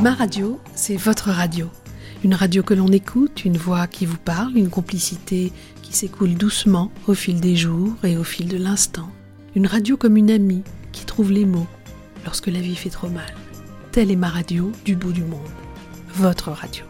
Ma radio, c'est votre radio. Une radio que l'on écoute, une voix qui vous parle, une complicité qui s'écoule doucement au fil des jours et au fil de l'instant. Une radio comme une amie qui trouve les mots lorsque la vie fait trop mal. Telle est ma radio du bout du monde. Votre radio.